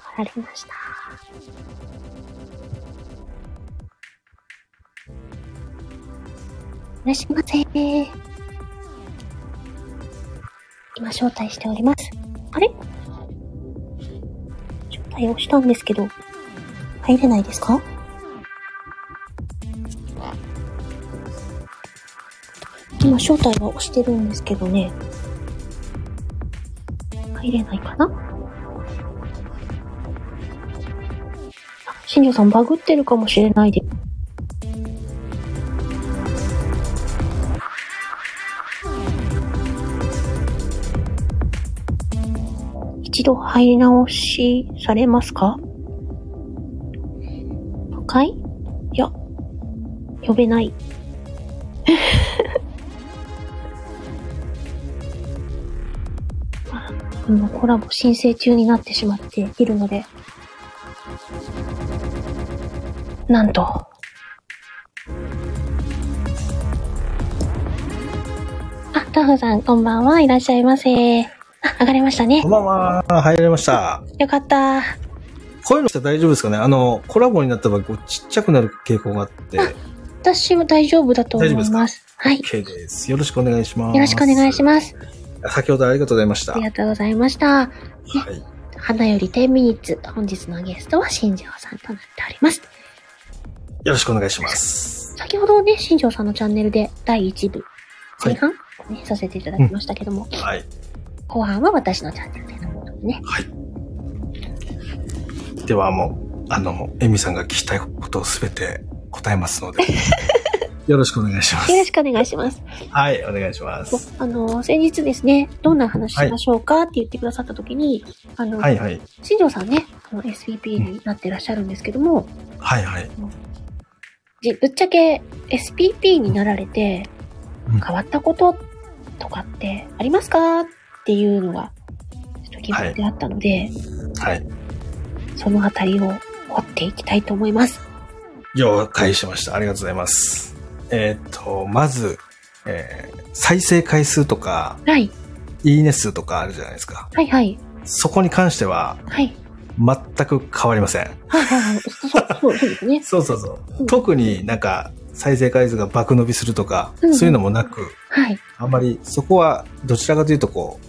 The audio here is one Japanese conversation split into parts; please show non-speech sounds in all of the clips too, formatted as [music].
貼られました。いらっしゃいませ。今招待しております。あれ？招待をしたんですけど、入れないですか？今招待は押してるんですけどね。入れないかな？新庄さんバグってるかもしれないです。一度入り直しされますか？深いいや、呼べない。あの、コラボ申請中になってしまっているので、なんと、あ、タフさん、こんばんは。いらっしゃいませ。あ、上がれましたねこん。ばんは。入られました。よかった。こういうのって大丈夫ですかね？あの、コラボになった場合、こうちっちゃくなる傾向があって、私は大丈夫だと思います。大丈夫ですはい。OK です。よろしくお願いします。よろしくお願いします。す。先ほどありがとうございました。ありがとうございました。はい。花より10ミニッツ。本日のゲストは新庄さんとなっております。よろしくお願いします。先ほどね、新庄さんのチャンネルで第1部、はい前半、ね、させていただきましたけども、はい。後半は私のチャンネルでのことでね。はい。ではもう、あの、エミさんが聞きたいことをすべて答えますので、[laughs] よろしくお願いしますよ。ろしくお願いします。はい、お願いします。あの、先日ですね、どんな話しましょうかって言ってくださった時に、あの、はいはい。新庄さんね、あの SPP になってらっしゃるんですけども、はいはい。じぶっちゃけ SPP になられてうん変わったこととかってありますかっていうのがちょっと疑問であったので、はい。そのあたりを掘っていきたいと思います。了解しました。ありがとうございます。えーっと、まず、えー再生回数とか、はい。いいね数とかあるじゃないですか。はいはい。そこに関しては、はい。全く変わりません。はいはいはい。そうそうそうですね。[laughs] そうそうそう。うん特になんか、再生回数が爆伸びするとか、うんそういうのもなく、はい。あんまりそこはどちらかというとこう、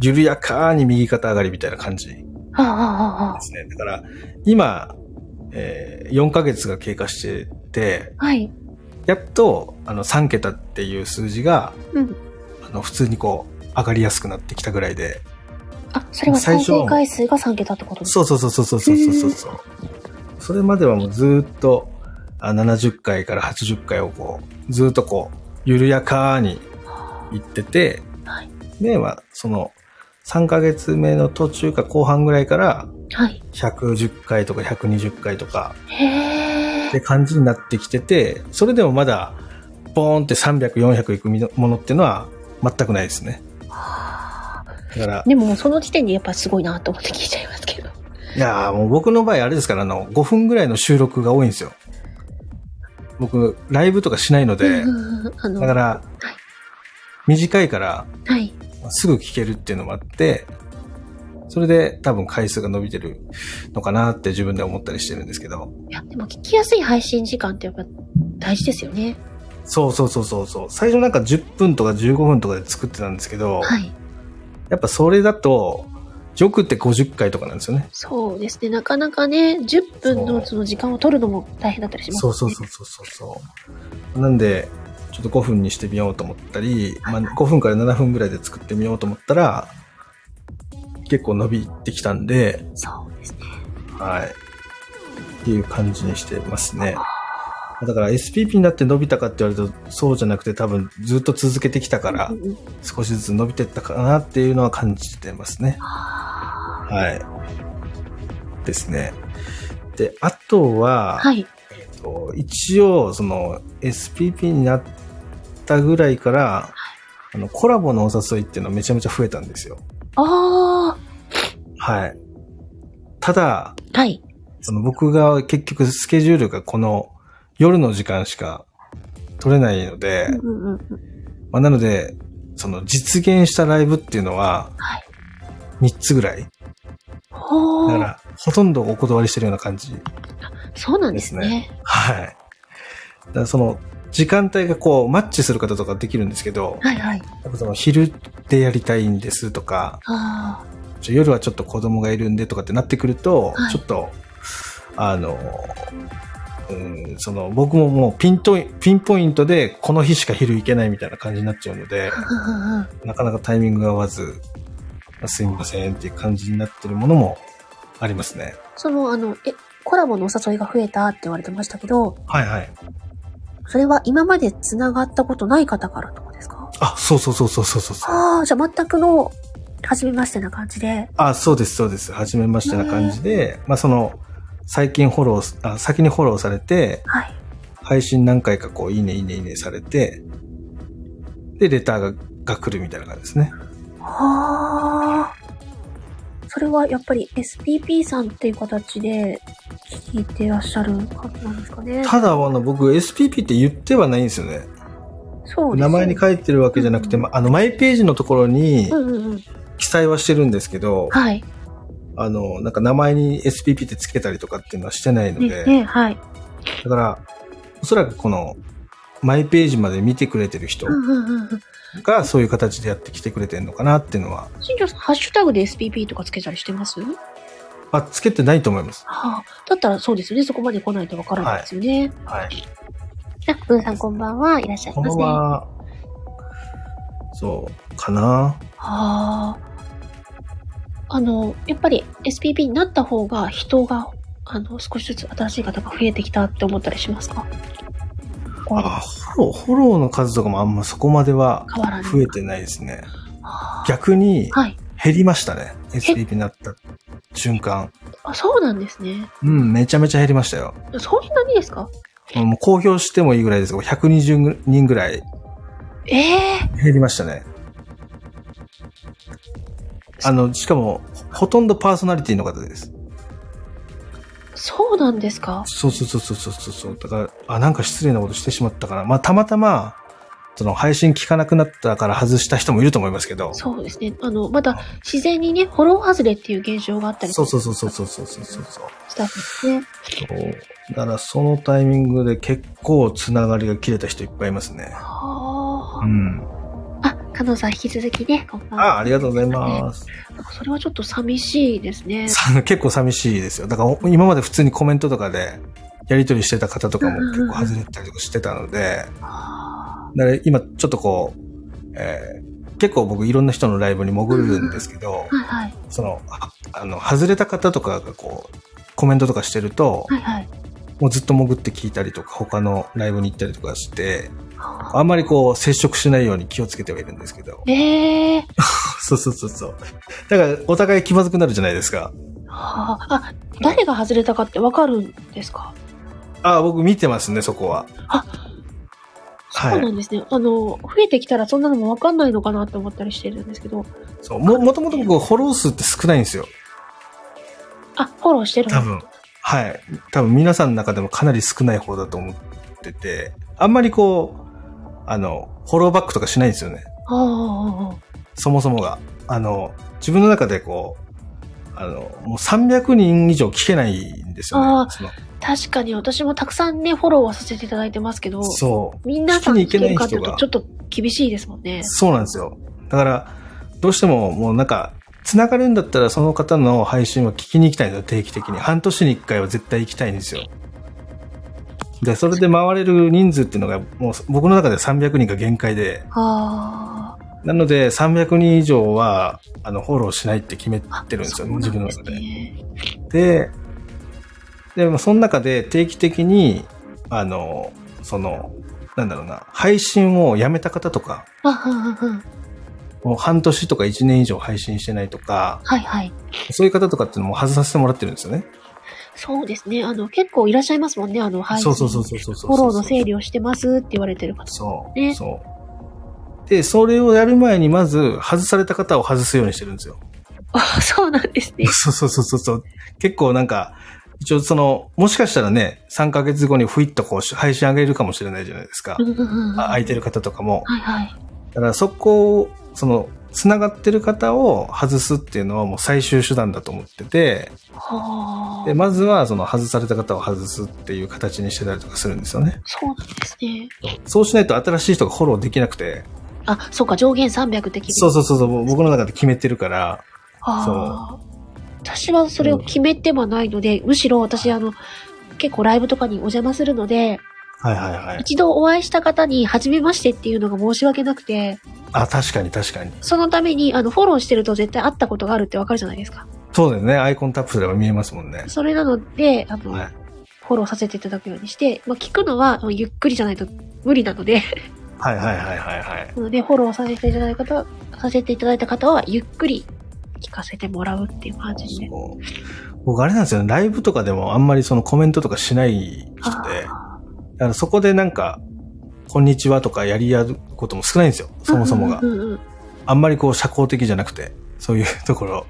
緩やかに右肩上がりみたいな感じではあ、はあはあはすね。だから、今、えー4ヶ月が経過してて、あ、はい。やっと、あの、3桁っていう数字が、うん。あの、普通にこう、上がりやすくなってきたぐらいで、あ、それは再生回数が3桁ってこと？ですかそうそうそうそうそうそうそうそう。それまではもうずーっと、あ70回から80回をこう、ずーっとこう、緩やかに行ってて、はい。で、まあ、その、3ヶ月目の途中か後半ぐらいから、はい。110回とか120回とかへー。って感じになってきてて、それでもまだ、ボーンって300、400いくものっていうのは全くないですね。だから、でもその時点でやっぱすごいなと思って聞いちゃいますけど。いやーもう僕の場合あれですから、あの、5分ぐらいの収録が多いんですよ。僕、ライブとかしないので、うんあの、だから、はい短いから、はい。すぐ聞けるっていうのもあって、それで多分回数が伸びてるのかなって自分で思ったりしてるんですけど。いや、でも聞きやすい配信時間ってやっぱ大事ですよね。そうそうそうそうそう。最初なんか10分とか15分とかで作ってたんですけど、はい。やっぱそれだと、よくって50回とかなんですよね。そうですね。なかなかね、10分のその時間を取るのも大変だったりします、ね。そうそうそうそうそうそう。なんで、ちょっと5分にしてみようと思ったり、まあ、5分から7分ぐらいで作ってみようと思ったら、結構伸びてきたんで、そうですね。はい。っていう感じにしてますね。だから SPP になって伸びたかって言われるとそうじゃなくて多分ずっと続けてきたから少しずつ伸びてったかなっていうのは感じてますね。ははい。ですね。で、あとは、い。えっと一応その SPP になったぐらいから、あのコラボのお誘いっていうのはめちゃめちゃ増えたんですよ。あはい。ただ、あ。はい。その僕が結局スケジュールがこの夜の時間しか取れないので、うんうんうん。まあ、なので、その実現したライブっていうのははい。3つぐらいほー。だから、ほとんどお断りしてるような感じ。そうなんですね。はい。だからその、時間帯がこう、マッチする方とかできるんですけど、はいはい。その昼でやりたいんですとか、あちょ夜はちょっと子供がいるんでとかってなってくると、はいちょっと、あの、うん、その、僕ももうピントピンポイントでこの日しか昼行けないみたいな感じになっちゃうのでなかなかタイミングが合わず、あすいませんっていう感じになってるものもありますね。その、あの、え、コラボのお誘いが増えたって言われてましたけど、はいはい。それは今まで繋がったことない方からとかですか？あ、そうそうそうそうそうそうそう。ああ、じゃあ全くの、初めましてな感じで。あ、そうですそうです。はじめましてな感じで、まあその、最近フォロー、あ先にフォローされて、はい。配信何回かこう、いいねいいねいいねされて、で、レターがが来るみたいな感じですね。はあ。それはやっぱり SPP さんっていう形で聞いてらっしゃる感じなんですかね。ただ、あの、僕、SPP って言ってはないんですよね。そうです名前に書いてるわけじゃなくて、まあの、マイページのところにうんうんうん。記載はしてるんですけど、はい。あの、なんか名前に SPP ってつけたりとかっていうのはしてないのね、で、ね、はい。だから、おそらくこの、マイページまで見てくれてる人。がそういう形でやってきてくれてるのかなっていうのは、新庄さん、ハッシュタグで SPP とかつけたりしてます？あ、つけてないと思います。はあ。だったらそうですよね。そこまで来ないとわからないですよね。はい。あ、ブーさんこんばんは。いらっしゃいこんばんませ。はは。そう、かな。あ。あの、やっぱり SPP になった方が人が、あの、少しずつ新しい方が増えてきたって思ったりしますか？あ、フォロー、フォローの数とかもあんまそこまでは。増えてないですね。はあ逆にはい。減りましたね。SPP になった瞬間。あ、そうなんですね。うん、めちゃめちゃ減りましたよ。そんなにですか？もう公表してもいいぐらいですが、120人ぐらいええ減りましたね。あの、しかも、ほとんどパーソナリティの方です。そうなんですか？そうそうそうそうそうそう。だから、あ、なんか失礼なことしてしまったかな。まあ、たまたま、その配信聞かなくなったから外した人もいると思いますけど。そうですね。あの、まだ自然にね、フォロー外れっていう現象があったりそうそうそうそうそうそうそうそう。したんですね。そう。だからそのタイミングで結構つながりが切れた人いっぱいいますね。はあ。うん。あ、加納さん引き続きね、こんばんは。あ、ありがとうございます。なんかそれはちょっと寂しいですね。さ結構寂しいですよ。だから今まで普通にコメントとかでやり取りしてた方とかも結構外れたりとかしてたので、はだから今ちょっとこう、えー結構僕いろんな人のライブに潜るんですけど、あはいはい。その、ああの、外れた方とかがこう、コメントとかしてると、はいはい。もうずっと潜って聞いたりとか、他のライブに行ったりとかして、あんまりこう、接触しないように気をつけてはいるんですけど。ええー。[laughs] そうそうそうそう。だから、お互い気まずくなるじゃないですか。はあ、あ、誰が外れたかってわかるんですか？あ僕見てますね、そこは。はいそうなんですね。あの、増えてきたらそんなのもわかんないのかなって思ったりしてるんですけど。そう。も、もともと僕、フォロー数って少ないんですよ。あ、フォローしてる多分。はい。多分皆さんの中でもかなり少ない方だと思ってて、あんまりこう、あの、フォローバックとかしないんですよね。ああ、そもそもが。あの、自分の中でこう、あの、もう300人以上聞けないんですよ。ね確かに私もたくさんね、フォローはさせていただいてますけど、そう。みんなさん聞けるかっていちょっと厳しいですもんね。そうなんですよ。だから、どうしてももうなんか、繋がるんだったらその方の配信は聞きに行きたいんですよ、定期的に。半年に一回は絶対行きたいんですよ。で、それで回れる人数っていうのが、もう僕の中で300人が限界で、あなので300人以上は、あの、フォローしないって決めあ。てるんですよ、そうなんです自分の中で。ね。で、でもその中で定期的に、あの、その、なんだろうな、配信をやめた方とか、もう半年とか1年以上配信してないとか、はいはい。そういう方とかっていうのも外させてもらってるんですよね。そうですね。あの、結構いらっしゃいますもんね。あの、はい。そうそうそうそうそうそう。フォローの整理をしてますって言われてる方。そう、ねそう。で、それをやる前にまず外された方を外すようにしてるんですよ。あ、そうなんですね。[laughs] そうそうそうそうそう。結構なんか、一応その、もしかしたらね、3ヶ月後にふいっとこう配信上げるかもしれないじゃないですかう。んうんうんあ空いてる方とかも。はいはい。だからそこを、その、繋がってる方を外すっていうのはもう最終手段だと思ってて、はあ。で、まずはその外された方を外すっていう形にしてたりとかするんですよね。そうなんですね。そうしないと新しい人がフォローできなくて、あ、そうか、上限300的に。そうそうそうそう、僕の中で決めてるから、ああ。私はそれを決めてはないので、むしろ私、あの、結構ライブとかにお邪魔するので、はいはいはい。一度お会いした方に、初めましてっていうのが申し訳なくて、あ、確かに確かに。そのために、あの、フォローしてると絶対会ったことがあるってわかるじゃないですか。そうだよね。アイコンタップすれば見えますもんね。それなので、あの、はい。フォローさせていただくようにして、まあ、聞くのはゆっくりじゃないと無理なので、はいはいはいはいはい。で、フォローさせていただいた方、させていただいた方は、ゆっくり聞かせてもらうっていう感じで。僕あれなんですよね。ライブとかでもあんまりそのコメントとかしない人で、あだからそこでなんか、こんにちはとかやり合うことも少ないんですよ。ーそもそもがう。んうんうんあんまりこう社交的じゃなくて、そういうところ。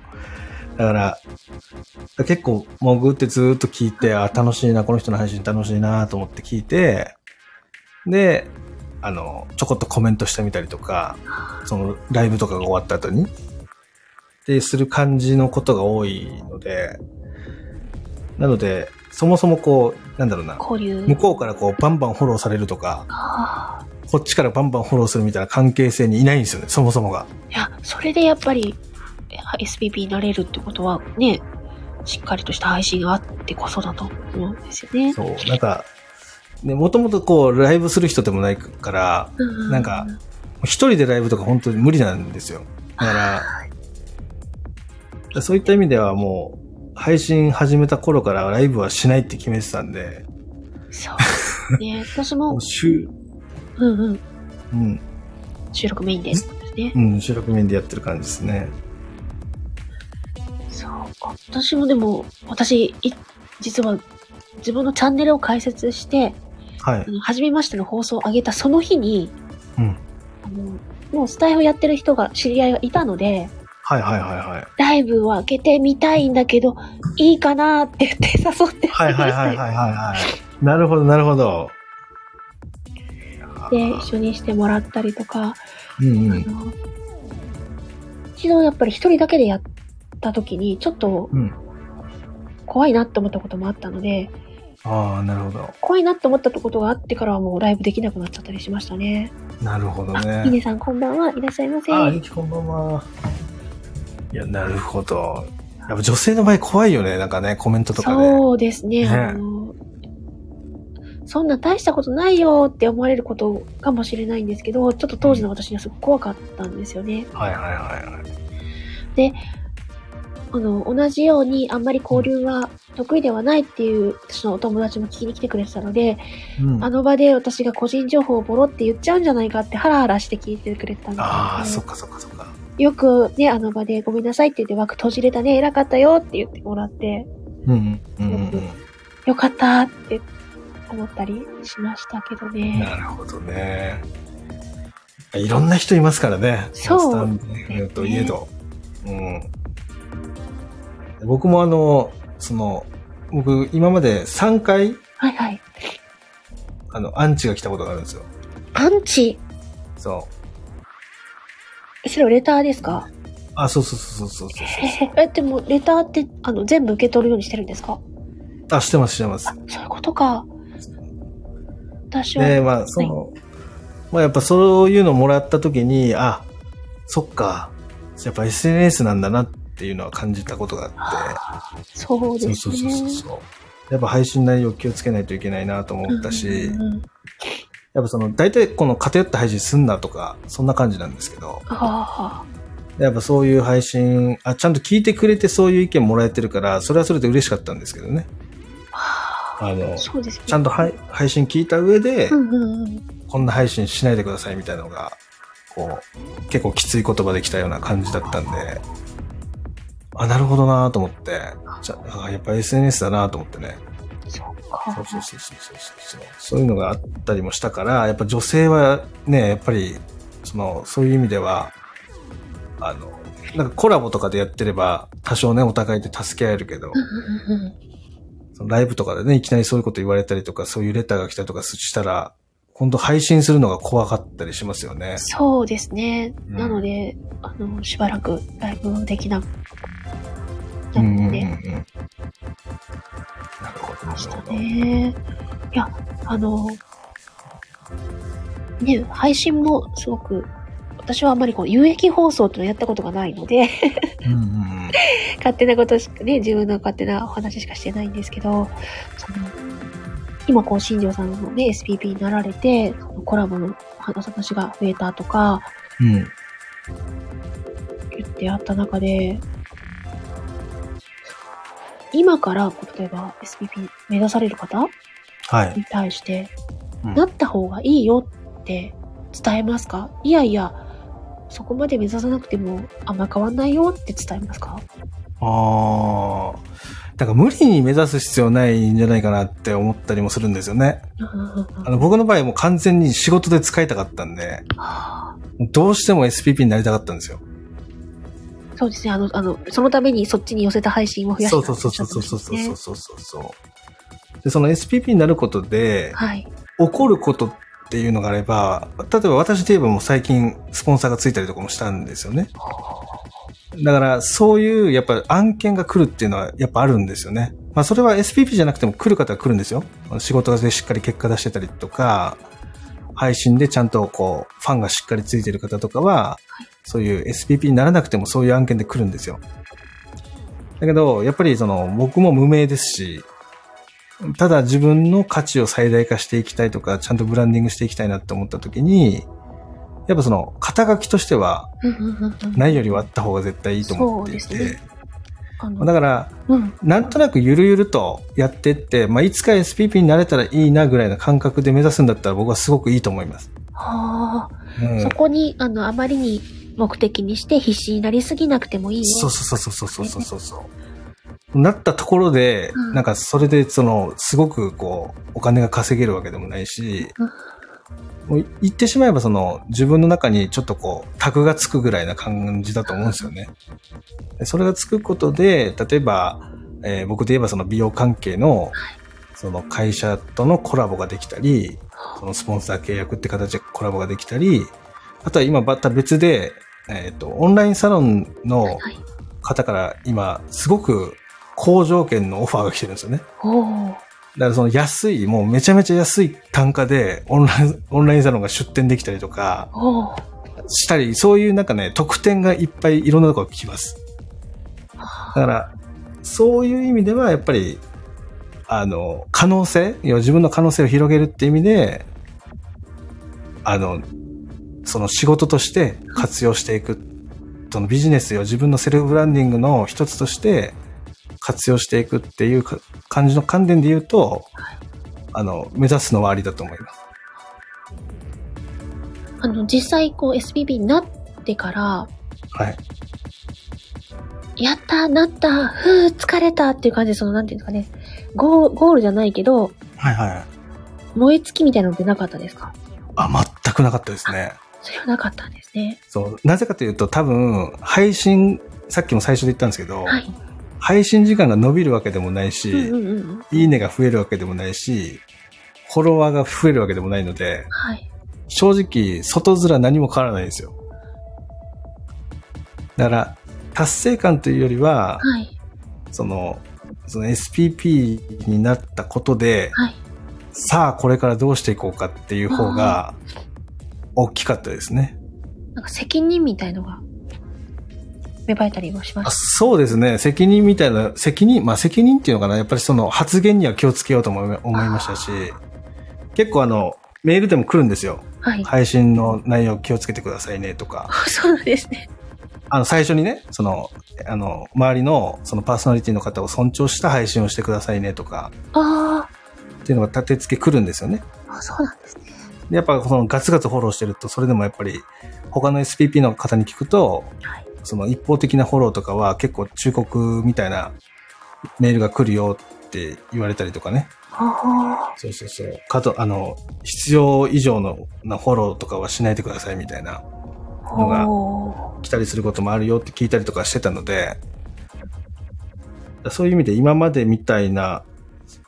だから、結構潜ってずーっと聞いて、あ、楽しいな、この人の配信楽しいなと思って聞いて、で、あの、ちょこっとコメントしてみたりとか、そのライブとかが終わった後に、で、する感じのことが多いので、なので、そもそもこう、なんだろうな、交流。向こうからこうバンバンフォローされるとか、あこっちからバンバンフォローするみたいな関係性にいないんですよね、そもそもが。ーいや、それでやっぱり、え SPP になれるってことは、ね、しっかりとした配信があってこそだと思うんですよね。そう、なんか、ね、もともとこう、ライブする人でもないから、ううなんか、一人でライブとか本当に無理なんですよ。だから、そういった意味ではもう、配信始めた頃からライブはしないって決めてたんで、そうね。[laughs] 私ももう、週、うんうん、うん、収録メインでね。うん、収録面でやってる感じですね。そうか。私もでも、私、い実は自分のチャンネルを開設して、はい初めましての放送を上げたその日に、うん。あのもうスタイフやってる人が、知り合いがいたので、はいはいはいはい。ライブを開けてみたいんだけど、いいかなって言って誘ってはいはいはいはいはいはい。なるほどなるほど。で、一緒にしてもらったりとか、うんうん。一度やっぱり一人だけでやった時に、ちょっとうん。怖いなって思ったこともあったので、ああ、なるほど。怖いなって思ったことがあってからはもうライブできなくなっちゃったりしましたね。なるほどあ、ね。ミネさんこんばんは。いらっしゃいませ。ああ、ゆきこんばんは。いや、なるほど。やっぱ女性の場合怖いよね。なんかね、コメントとかで。そうですね。ねあの、そんな大したことないよって思われることかもしれないんですけど、ちょっと当時の私にはすごく怖かったんですよね。はいはいはいはい。あの、同じようにあんまり交流は得意ではないっていう私のお友達も聞きに来てくれてたので、うん、あの場で私が個人情報をボロって言っちゃうんじゃないかってハラハラして聞いてくれてたんですああ、けどそっかそっかそっか。よくね、あの場でごめんなさいって言って枠閉じれたね、偉かったよって言ってもらって、うんうんうよかったって思ったりしましたけどうん。ね。なるほどね。いろんな人いますからね。そうスタンド FM といえど。うん。僕もあの、その、僕今まで3回、はいはい。あの、アンチが来たことがあるんですよ。アンチ、そう。それはレターですか？あ、そうそうそうそうそうそう。え、でもレターってあの全部受け取るようにしてるんですか？あ、してますしてますあ。、そういうことか。私は、で、まあ、その、まあやっぱそういうのもらった時に、あ、そっか、やっぱ SNS なんだなっていうのは感じたことがあって、そうですね。そうそうそうそう。やっぱ配信内容気をつけないといけないなと思ったし、うんうんうんやっぱその、大体この偏った配信すんなとか、そんな感じなんですけど、あやっぱそういう配信、あ、ちゃんと聞いてくれてそういう意見もらえてるから、それはそれで嬉しかったんですけどね。あ、あの、ね。ちゃんと配配信聞いた上で、うんうんうん。こんな配信しないでくださいみたいなのが、こう、結構きつい言葉できたような感じだったんで、あ、なるほどなと思って、じゃあ、やっぱ SNS だなと思ってね。そうか。そうそうそうそうそうそう。そういうのがあったりもしたから、やっぱ女性はね、やっぱり、その、そういう意味では、あの、なんかコラボとかでやってれば、多少ね、お互いで助け合えるけど、そのライブとかでね、いきなりそういうこと言われたりとか、そういうレターが来たりとかしたら、今度配信するのが怖かったりしますよね。そうですね。うんなので、あの、しばらくライブできなくなうんうんうんうん。なるほど、なましたるほど。ね。いや、あの、ね、配信もすごく、私はあんまりこう、有益放送っていうのをやったことがないので、うんうんうん [laughs] 勝手なことしかね、自分の勝手なお話しかしてないんですけど、その、今こう、新庄さんのね、SPP になられて、コラボの話が増えたとか、うん。言ってあった中で、今から、例えば SPP 目指される方はい。に対して、うんなった方がいいよって伝えますか？いやいや、そこまで目指さなくてもあんま変わんないよって伝えますか？ああ。だから無理に目指す必要ないんじゃないかなって思ったりもするんですよね。あの僕の場合もう完全に仕事で使いたかったんで、はあどうしても SPP になりたかったんですよ。そうですね。あの、あの、そのためにそっちに寄せた配信を増やしたそうそうそうそうそうそうねそうそうそうそう。で、その SPP になることで、はい。起こることっていうのがあれば、例えば私で言えばもう最近スポンサーがついたりとかもしたんですよね。だからそういうやっぱ案件が来るっていうのはやっぱあるんですよね。まあそれは SPP じゃなくても来る方は来るんですよ。仕事でしっかり結果出してたりとか、配信でちゃんとこうファンがしっかりついてる方とかは、そういう SPP にならなくてもそういう案件で来るんですよ。だけど、やっぱりその僕も無名ですし、ただ自分の価値を最大化していきたいとか、ちゃんとブランディングしていきたいなって思った時に、やっぱその肩書きとしてはないよりはあった方が絶対いいと思っていて、ね、だから、うん、なんとなくゆるゆるとやってって、まあ、いつか SPP になれたらいいなぐらいの感覚で目指すんだったら僕はすごくいいと思います。はあ、うん、そこにあのあまりに目的にして必死になりすぎなくてもいいよそうそうそうそうそうそうそう、ね、なったところで、うん、なんかそれでそのすごくこうお金が稼げるわけでもないし、もう言ってしまえばその、自分の中にちょっとこう、タグがつくぐらいな感じだと思うんですよね。でそれがつくことで、例えば、えー僕で言えばその美容関係の、その会社とのコラボができたり、そのスポンサー契約って形でコラボができたり、あとは今また別で、えっ、と、オンラインサロンのはい。方から今、すごく高条件のオファーが来てるんですよね。だからその安い、もうめちゃめちゃ安い単価でオンライン、オンラインサロンが出店できたりとか。したり、そういうなんかね、特典がいっぱいいろんなところ来ます。だから、そういう意味ではやっぱり、あの、可能性、要は自分の可能性を広げるって意味で、あの、その仕事として活用していく。そのビジネスを自分のセルフブランディングの一つとして活用していくっていうか感じの観点で言うと、あの、目指すのはありだと思います。あの、実際、こう、SPP になってから、はい。やったなったふぅ、疲れたっていう感じで、その、なんていうんですかね、ゴーゴールじゃないけど、はいはい。燃え尽きみたいなのってなかったですか？あ、全くなかったですね。それはなかったんですね。そう。なぜかというと多分、配信、さっきも最初で言ったんですけど、はい。配信時間が伸びるわけでもないし、うんうんうん。いいねが増えるわけでもないし、フォロワーが増えるわけでもないので、はい。正直、外面何も変わらないんですよ。だから、達成感というよりは、はい。その、その SPP になったことで、はい。さあこれからどうしていこうかっていう方が、大きかったですね。なんか責任みたいのが、芽生えたりもしまあしそうですね。責任みたいな、責任、まあ責任っていうのかな。やっぱりその発言には気をつけようと思い思いましたし、結構あの、メールでも来るんですよ。た。はい。配信の内容気をつけてくださいねとか。そうなんですね。あの、最初にね、その、あの、周りの、そのパーソナリティの方を尊重した配信をしてくださいねとか、あっていうのが立て付け来るんですよね。ーあ、そうなんですね。でやっぱそのガツガツフォローしてると、それでもやっぱり、他の SPP の方に聞くと、はい。その一方的なフォローとかは結構忠告みたいなメールが来るよって言われたりとかね。あそうそうそう。かと、あの、必要以上のなフォローとかはしないでくださいみたいなあ。のが来たりすることもあるよって聞いたりとかしてたので、そういう意味で今までみたいな、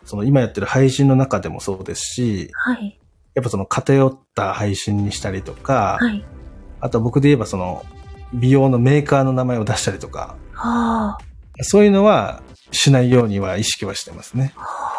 その今やってる配信の中でもそうですし、はい。やっぱその偏った配信にしたりとか、はい。あと僕で言えばその、美容のメーカーの名前を出したりとか、はあ。そういうのはしないようには意識はしてますね。は